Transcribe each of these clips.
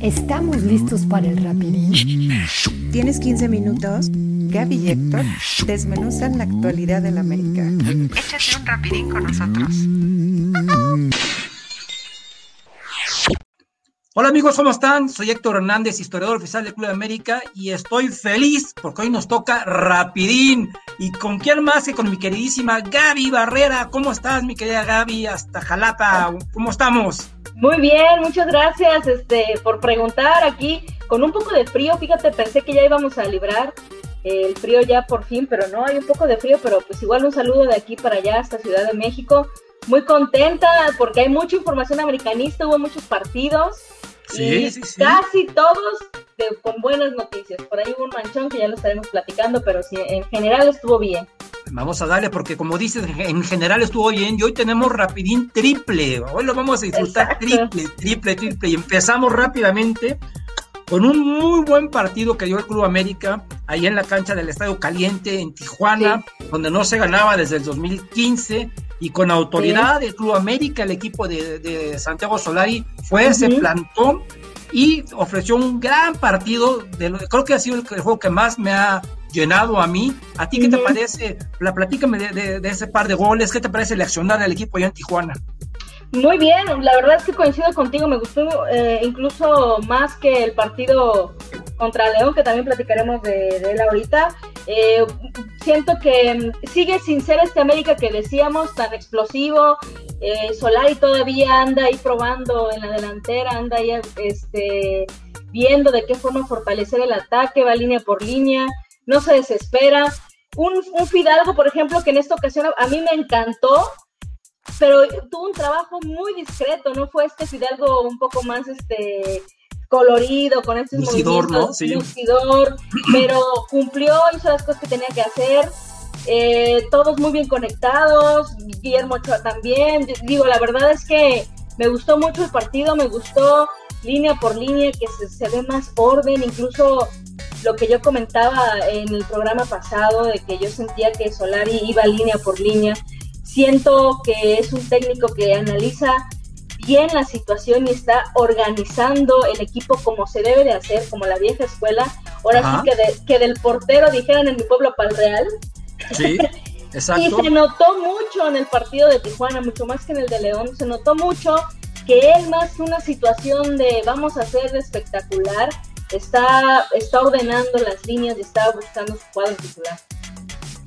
¿Estamos listos para el rapidín? ¿Tienes 15 minutos? Gaby y Héctor desmenuzan la actualidad del América. Échate un rapidín con nosotros. Hola amigos, ¿cómo están? Soy Héctor Hernández, historiador oficial del Club de América y estoy feliz porque hoy nos toca rapidín. ¿Y con quién más que con mi queridísima Gaby Barrera? ¿Cómo estás, mi querida Gaby? Hasta Jalapa, ¿cómo estamos? Muy bien, muchas gracias este, por preguntar aquí. Con un poco de frío, fíjate, pensé que ya íbamos a librar el frío ya por fin, pero no, hay un poco de frío, pero pues igual un saludo de aquí para allá hasta Ciudad de México. Muy contenta porque hay mucha información americanista, hubo muchos partidos. Sí, y sí, sí. Casi todos con buenas noticias. Por ahí hubo un manchón que ya lo estaremos platicando, pero sí, en general estuvo bien. Vamos a darle, porque como dices, en general estuvo bien y hoy tenemos rapidín triple. Hoy lo vamos a disfrutar Exacto. triple, triple, triple. Y empezamos rápidamente con un muy buen partido que dio el Club América ahí en la cancha del Estadio Caliente en Tijuana, donde no se ganaba desde el 2015 y con autoridad del Club América, el equipo de, de Santiago Solari fue, se Ujú. plantó y ofreció un gran partido. De lo- creo que ha sido el, el juego que más me ha llenado a mí. ¿A ti qué te parece? La, platícame de, de- de ese par de goles. ¿Qué te parece el accionar del equipo allá en Tijuana? Muy bien, la verdad es que coincido contigo, me gustó eh, incluso más que el partido contra León, que también platicaremos de, él ahorita. Eh, siento que mm, sigue sin ser este América que decíamos, tan explosivo. Eh, Solari todavía anda ahí probando en la delantera, anda ahí este, viendo de qué forma fortalecer el ataque, va línea por línea, no se desespera. Un, un Fidalgo, por ejemplo, que en esta ocasión a mí me encantó, pero tuvo un trabajo muy discreto, no fue este Fidalgo un poco más este colorido, con estos Lucidor, movimientos, ¿no? Sí. lucidor, pero cumplió, hizo las cosas que tenía que hacer, eh, todos muy bien conectados, Guillermo Ochoa también, digo, la verdad es que me gustó mucho el partido, me gustó línea por línea, que se, se ve más orden, incluso lo que yo comentaba en el programa pasado, de que yo sentía que Solari iba línea por línea, siento que es un técnico que analiza bien la situación y está organizando el equipo como se debe de hacer, como la vieja escuela. Ahora Ajá. sí que, de- que del portero dijeran en mi pueblo pal real. Sí, Y exacto. se notó mucho en el partido de Tijuana, mucho más que en el de León, se notó mucho que él más que una situación de vamos a hacer espectacular, está, está ordenando las líneas y está buscando su cuadro titular.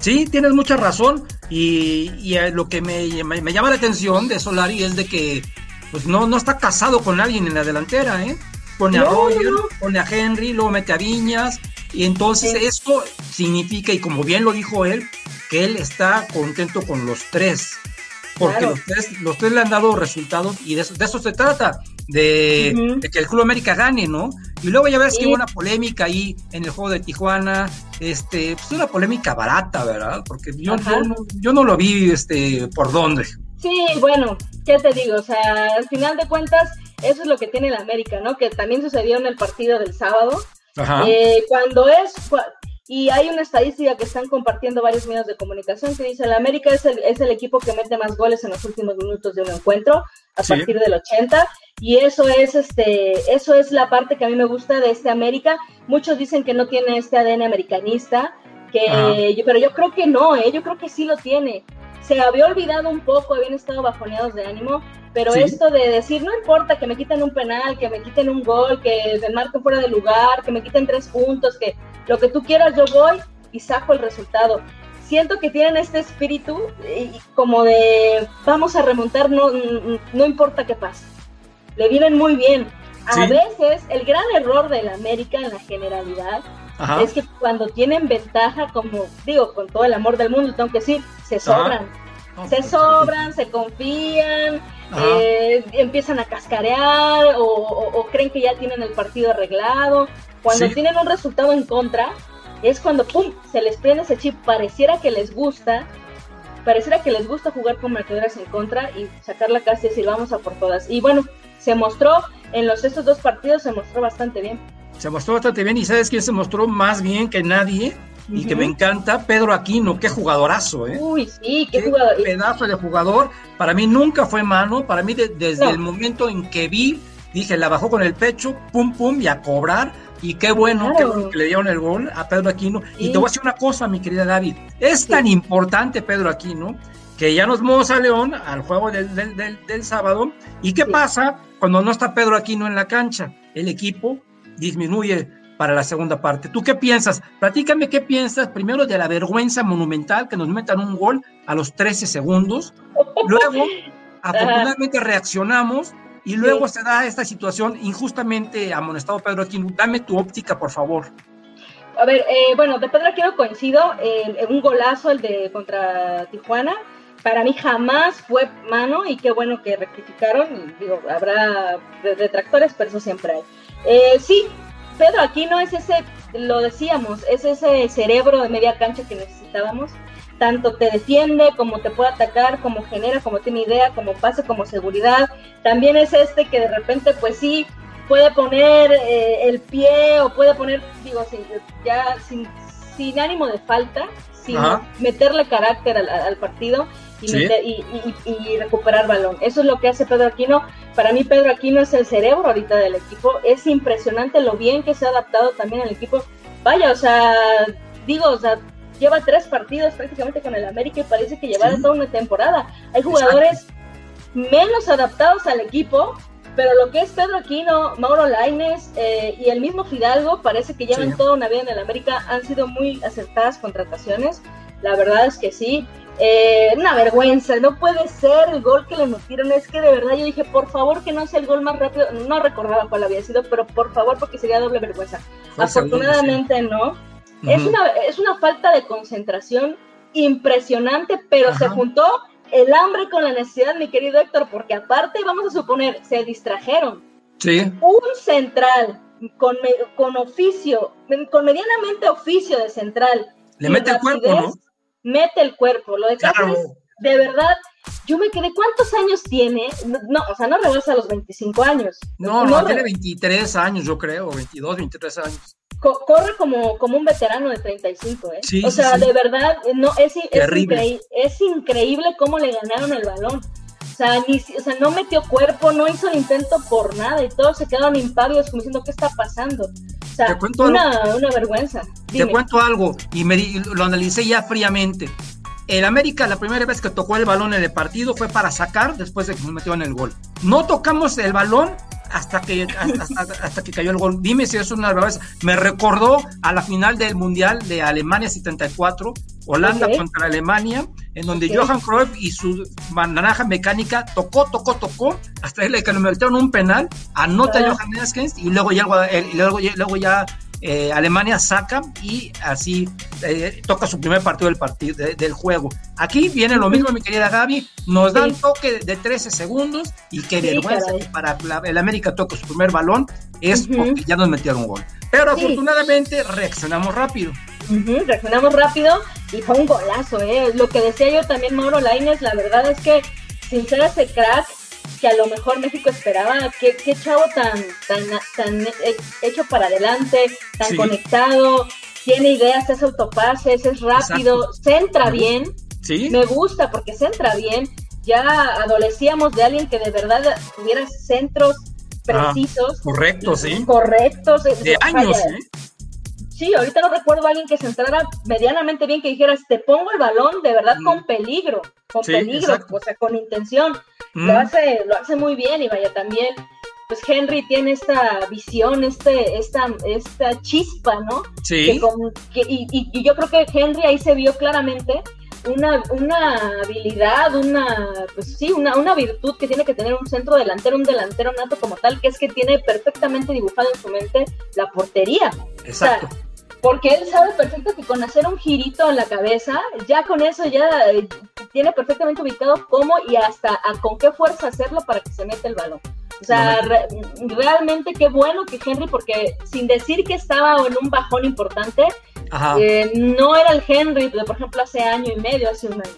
Sí, tienes mucha razón. Y, y, eh, lo que me, me- me llama la atención de Solari es de que pues no, no está casado con alguien en la delantera, ¿eh? Pone a Roger, no. pone a Henry, luego mete a Viñas. Y entonces Sí. esto significa, y como bien lo dijo él, que él está contento con los tres. Porque Claro. los, tres, los tres le han dado resultados y de eso, de eso se trata, de, que el Club América gane, ¿no? Y luego ya ves que hubo una polémica ahí en el juego de Tijuana, este, pues una polémica barata, ¿verdad? Porque yo, no, yo no lo vi este, por dónde. Sí, bueno, ¿qué te digo? O sea, al final de cuentas, eso es lo que tiene el América, ¿no? Que también sucedió en el partido del sábado. Ajá. Eh, cuando es, y hay una estadística que están compartiendo varios medios de comunicación que dice, el América es el, es el equipo que mete más goles en los últimos minutos de un encuentro, a Sí. partir del 80, y eso es, este, eso es la parte que a mí me gusta de este América. Muchos dicen que no tiene este ADN americanista, que, yo- pero yo creo que no, ¿eh? yo creo que sí lo tiene. Se había olvidado un poco, habían estado bajoneados de ánimo, pero Sí. esto de decir, no importa que me quiten un penal, que me quiten un gol, que me marquen fuera de lugar, que me quiten tres puntos, que lo que tú quieras, yo voy y saco el resultado. Siento que tienen este espíritu eh, como de vamos a remontar, no, no importa qué pase. Le vienen muy bien. A Sí. veces el gran error del América en la generalidad Ajá. es que cuando tienen ventaja, como digo, con todo el amor del mundo, tengo que decir, se sobran. Se pues, sobran, se confían, eh, empiezan a cascarear o, o- o creen que ya tienen el partido arreglado. Cuando Sí. tienen un resultado en contra, es cuando pum, se les prende ese chip. Pareciera que les gusta, pareciera que les gusta jugar con marcadoras en contra y sacar la casa y decir vamos a por todas. Y bueno, se mostró en los estos dos partidos, se mostró bastante bien. Se mostró bastante bien y ¿sabes quién se mostró más bien que nadie? Y que me encanta, Pedro Aquino, qué jugadorazo, ¿eh? Uy, sí, qué, Qué jugador. pedazo de jugador. Para mí nunca fue mano. Para mí, de- desde No. el momento en que vi dije, la bajó con el pecho, pum, pum, y a cobrar. Y qué bueno, que le dieron el gol a Pedro Aquino. Y te voy a decir una cosa, mi querida David. Es tan importante Pedro Aquino que ya nos vamos a León al juego del, del, sábado. ¿Y qué pasa cuando no está Pedro Aquino en la cancha? El equipo disminuye para la segunda parte. ¿Tú qué piensas? Platícame qué piensas primero de la vergüenza monumental que nos metan un gol a los 13 segundos. Luego, afortunadamente reaccionamos y luego se da esta situación injustamente amonestado Pedro Aquino. Dame tu óptica, por favor. A ver, eh, bueno, de Pedro Aquino coincido, en un golazo el de contra Tijuana, para mí jamás fue mano y qué bueno que rectificaron. Digo, habrá detractores, pero eso siempre hay. Eh, sí, Pedro aquí no es ese, lo decíamos, es ese cerebro de media cancha que necesitábamos. Tanto te defiende, como te puede atacar, como genera, como tiene idea, como pase, como seguridad. También es este que de repente, pues sí, puede poner eh, el pie o puede poner, digo, ya sin, sin ánimo de falta, sin meterle carácter al partido y, recuperar balón. Eso es lo que hace Pedro Aquino. Para mí Pedro Aquino es el cerebro ahorita del equipo. Es impresionante lo bien que se ha adaptado también al equipo. Vaya, o sea, digo, o sea, lleva tres partidos prácticamente con el América y parece que lleva toda una temporada. Hay jugadores menos adaptados al equipo, pero lo que es Pedro Aquino, Mauro Laines eh, y el mismo Fidalgo parece que llevan toda una vida en el América. Han sido muy acertadas contrataciones. La verdad es que sí. Eh, una vergüenza, no puede ser el gol que le metieron. Es que de verdad yo dije, por favor que no sea el gol más rápido. No recordaba cuál había sido, pero por favor, porque sería doble vergüenza. Afortunadamente no. es, una, es una falta de concentración impresionante, pero se juntó el hambre con la necesidad, mi querido Héctor, porque aparte, vamos a suponer, se distrajeron. Sí. Un central con, con oficio, con medianamente oficio de central. Le mete el cuerpo, ¿no? Mete el cuerpo. Lo de Cáceres, de verdad, yo me quedé, ¿cuántos años tiene? No, o sea, no rebasa los 25 años. No, no, tiene 23 años, yo creo, 22, 23 años. corre como, como un veterano de 35, ¿eh? Sí, o sea, de verdad, no, es, es, es increíble cómo le ganaron el balón. O sea, ni, o sea, no metió cuerpo, no hizo el intento por nada y todos se quedaron impávidos como diciendo, ¿qué está pasando? te cuento una, vergüenza. Te cuento algo y me, lo analicé ya fríamente. El América, la primera vez que tocó el balón en el partido fue para sacar después de que nos metió en el gol. No tocamos el balón hasta que, hasta, que cayó el gol. Dime si eso es una vergüenza. Me recordó a la final del Mundial de Alemania 74, Holanda contra Alemania, en donde Johan Cruyff y su naranja mecánica tocó, tocó, tocó, hasta que le metieron un penal, anota Johan Neskens y luego ya, luego, luego ya eh, Alemania saca y así eh, toca su primer partido del, partido del juego. Aquí viene lo mismo, mi querida Gaby, nos dan toque de 13 segundos y qué vergüenza que para el América toque su primer balón es porque ya nos metieron un gol. Pero afortunadamente reaccionamos rápido. reaccionamos rápido y fue un golazo, ¿eh? Lo que decía yo también, Mauro Laines, la verdad es que sin ser ese crack, que a lo mejor México esperaba. Qué, qué chavo tan, tan, tan hecho para adelante, tan conectado, tiene ideas, hace autopases, es rápido, centra bien. ¿Sí? Me gusta porque centra bien. Ya adolecíamos de alguien que de verdad tuviera centros ah, precisos. correctos, sí. Correctos. De años, ¿eh? Sí, ahorita no recuerdo a alguien que centrara medianamente bien, que dijeras, te pongo el balón de verdad con peligro, con peligro, o sea, con intención. Lo, hace, lo hace muy bien y vaya también. Pues Henry tiene esta visión, este, esta, esta chispa, ¿no? Sí. y, yo creo que Henry ahí se vio claramente una, una habilidad, una, pues sí, una, una virtud que tiene que tener un centro delantero, un delantero nato como tal, que es que tiene perfectamente dibujado en su mente la portería. Exacto porque él sabe perfecto que con hacer un girito en la cabeza, ya con eso ya eh, tiene perfectamente ubicado cómo y hasta con qué fuerza hacerlo para que se meta el balón. O sea, realmente qué bueno que Henry, porque sin decir que estaba en un bajón importante, eh, no era el Henry de, por ejemplo, hace año y medio, hace un año.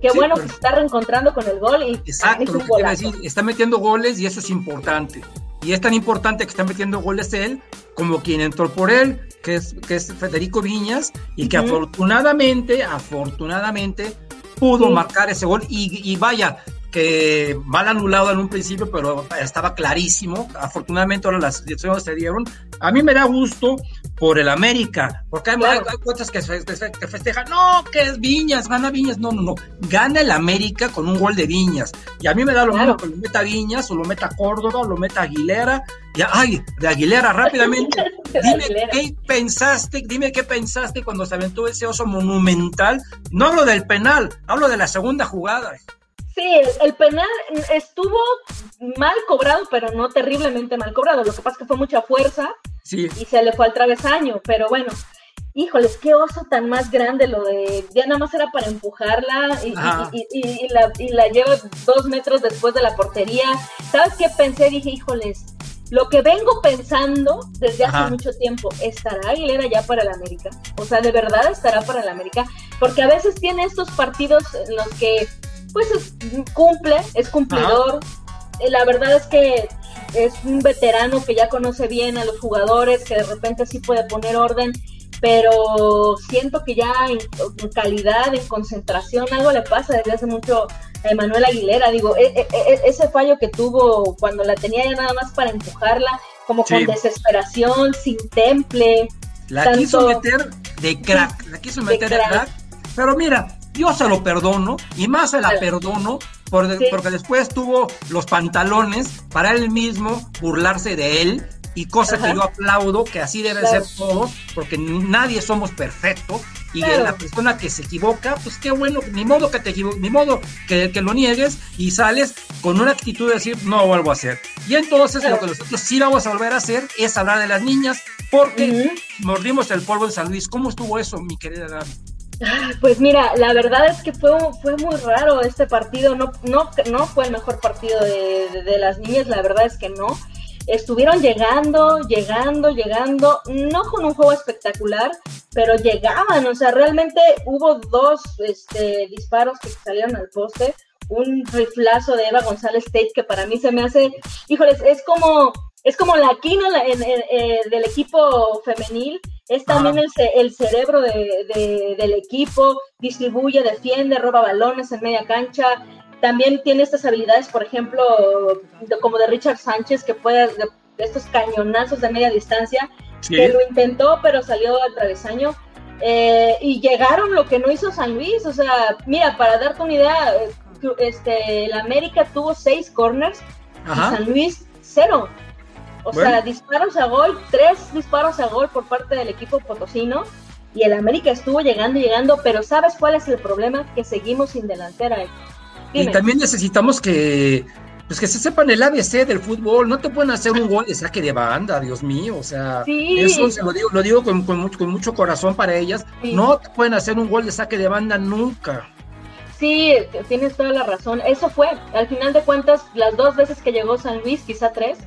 Qué bueno que se está reencontrando con el gol. Y Exacto, lo que decir, está metiendo goles y eso es importante. Y es tan importante que está metiendo goles él como quien entró por él, que es, que es Federico Viñas, y que afortunadamente, afortunadamente, pudo marcar ese gol. Y, vaya, que mal anulado en un principio, pero estaba clarísimo. Afortunadamente ahora las decisiones se dieron. A mí me da gusto por el América, porque hay, hay, cuentas que, festejan, no, que es Viñas, gana Viñas, no, no, no, gana el América con un gol de Viñas. Y a mí me da lo mismo que lo meta Viñas, o lo meta Córdoba, o lo meta Aguilera. Y, ay, de Aguilera, rápidamente. dime qué pensaste, dime qué pensaste cuando se aventó ese oso monumental. No hablo del penal, hablo de la segunda jugada. Sí, el, penal estuvo mal cobrado, pero no terriblemente mal cobrado. Lo que pasa es que fue mucha fuerza y se le fue al travesaño. Pero bueno, híjoles, qué oso tan más grande lo de. Ya nada más era para empujarla y, la, y la lleva dos metros después de la portería. ¿Sabes qué pensé? Dije, híjoles, lo que vengo pensando desde hace mucho tiempo, ¿estará Aguilera ya para el América? O sea, ¿de verdad estará para el América? Porque a veces tiene estos partidos en los que pues cumple, es cumplidor. Eh, la verdad es que es un veterano que ya conoce bien a los jugadores, que de repente sí puede poner orden, pero siento que ya en, calidad, en concentración, algo le pasa desde hace mucho a Emanuel Aguilera. Digo, e, e, e, ese fallo que tuvo cuando la tenía ya nada más para empujarla, como con desesperación, sin temple. La quiso meter de crack, la quiso meter de crack. Pero mira, yo se lo perdono y más se la perdono porque después tuvo los pantalones para él mismo burlarse de él y cosa que yo aplaudo, que así debe ser todo, porque nadie somos perfectos y la persona que se equivoca, pues qué bueno, ni modo que te ni modo que, que, lo niegues y sales con una actitud de decir no vuelvo a hacer. Y entonces lo que nosotros sí vamos a volver a hacer es hablar de las niñas, porque mordimos el polvo en San Luis. ¿Cómo estuvo eso, mi querida Gaby? Pues mira, la verdad es que fue, fue muy raro este partido, no, no, no fue el mejor partido de, las niñas, la verdad es que no. Estuvieron llegando, llegando, llegando, no con un juego espectacular, pero llegaban, o sea, realmente hubo dos este, disparos que salieron al poste, un riflazo de Eva González Tate que para mí se me hace, híjoles, es como, es como la quina del equipo femenil, es también el, cerebro del equipo, distribuye, defiende, roba balones en media cancha. También tiene estas habilidades, por ejemplo, como de Richard Sánchez, que puede, de, estos cañonazos de media distancia, que lo intentó, pero salió al travesaño. Eh, y llegaron lo que no hizo San Luis. O sea, mira, para darte una idea, este, el América tuvo seis corners y San Luis cero. O sea, disparos a gol, tres disparos a gol por parte del equipo potosino. Y el América estuvo llegando y llegando, pero ¿sabes cuál es el problema? Que seguimos sin delantera. Y también necesitamos que, pues que se sepan el ABC del fútbol. No te pueden hacer un gol de saque de banda, Dios mío. O sea, eso se lo digo, lo digo con, mucho, corazón para ellas. No te pueden hacer un gol de saque de banda nunca. Sí, tienes toda la razón. Eso fue. Al final de cuentas, las dos veces que llegó San Luis, quizá tres,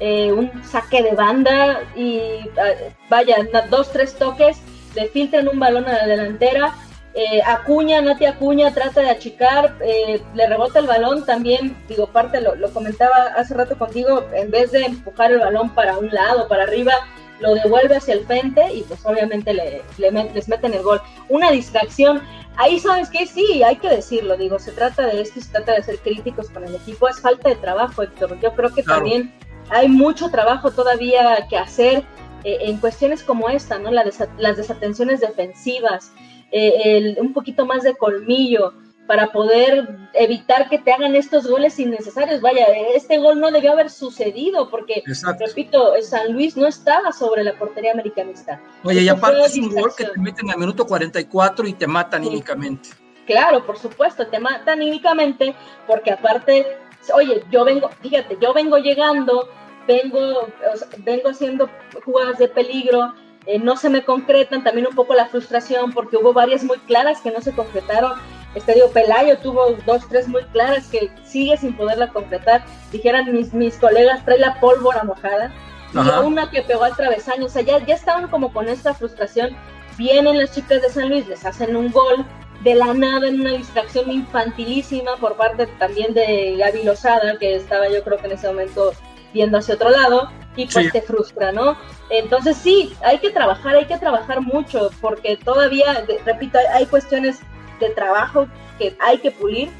eh, un saque de banda y ah, vaya, dos, tres toques, le filtran un balón a la delantera. Eh, Acuña, Nati Acuña trata de achicar, eh, le rebota el balón también, digo, parte lo, comentaba hace rato contigo, en vez de empujar el balón para un lado, para arriba, lo devuelve hacia el frente y pues obviamente le, les meten el gol. Una distracción, ahí sabes que sí, hay que decirlo, digo, se trata de esto, se trata de ser críticos con el equipo, es falta de trabajo, Héctor, yo creo que también hay mucho trabajo todavía que hacer eh, en cuestiones como esta, ¿no? las desatenciones defensivas, eh, un poquito más de colmillo para poder evitar que te hagan estos goles innecesarios. Vaya, este gol no debió haber sucedido porque, repito, San Luis no estaba sobre la portería americanista. Oye, y aparte es un gol que te meten al minuto 44 y te matan anímicamente. Claro, por supuesto, te matan anímicamente porque aparte, oye, yo vengo, fíjate, yo vengo llegando vengo, vengo haciendo jugadas de peligro, eh, no se me concretan, también un poco la frustración porque hubo varias muy claras que no se concretaron. Este digo, Pelayo tuvo dos, tres muy claras que sigue sin poderla concretar. Dijeran mis, mis colegas, trae la pólvora mojada. Y una que pegó al travesaño, o sea, ya, ya estaban como con esta frustración. Vienen las chicas de San Luis, les hacen un gol de la nada en una distracción infantilísima por parte también de Gaby Lozada, que estaba yo creo que en ese momento viendo hacia otro lado y pues te frustra, ¿no? Entonces sí, hay que trabajar, hay que trabajar mucho porque todavía, repito, hay cuestiones de trabajo que hay que pulir,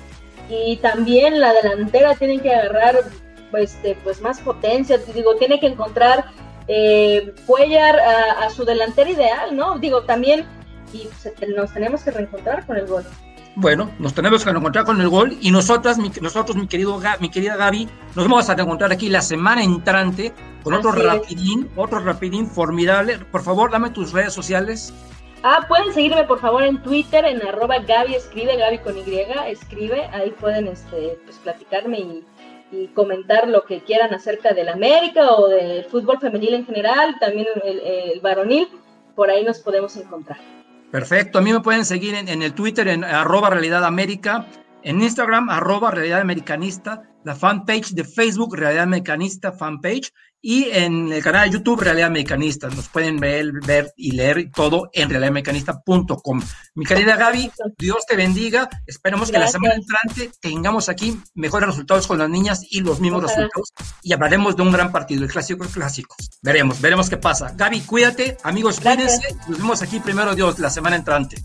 y también la delantera tiene que agarrar pues, pues más potencia, digo, tiene que encontrar eh, Cuellar a, su delantera ideal, ¿no? Digo, también y nos tenemos que reencontrar con el gol. Bueno, nos tenemos que reencontrar con el gol y nosotras, mi, nosotros, mi, querido, mi querida Gaby, nos vamos a reencontrar aquí la semana entrante con otro rapidín, otro rapidín formidable. Por favor, dame tus redes sociales. Ah, pueden seguirme por favor en Twitter en arroba Gaby escribe, Gaby con Y, escribe, ahí pueden este, pues, platicarme y, comentar lo que quieran acerca del América o del fútbol femenil en general, también el, varonil, por ahí nos podemos encontrar. Perfecto, a mí me pueden seguir en, en el Twitter en arroba Realidad América, en Instagram arroba Realidad Americanista, la fanpage de Facebook Realidad Americanista fanpage y en el canal de YouTube Realidad Mecanista. Nos pueden ver, ver y leer todo en realidadmecanista.com. Mi querida Gaby, Dios te bendiga. Esperemos que la semana entrante tengamos aquí mejores resultados con las niñas y los mismos resultados. Y hablaremos de un gran partido, el clásico de clásicos. Veremos, veremos qué pasa. Gaby, cuídate. Amigos, cuídense. Nos vemos aquí primero Dios la semana entrante.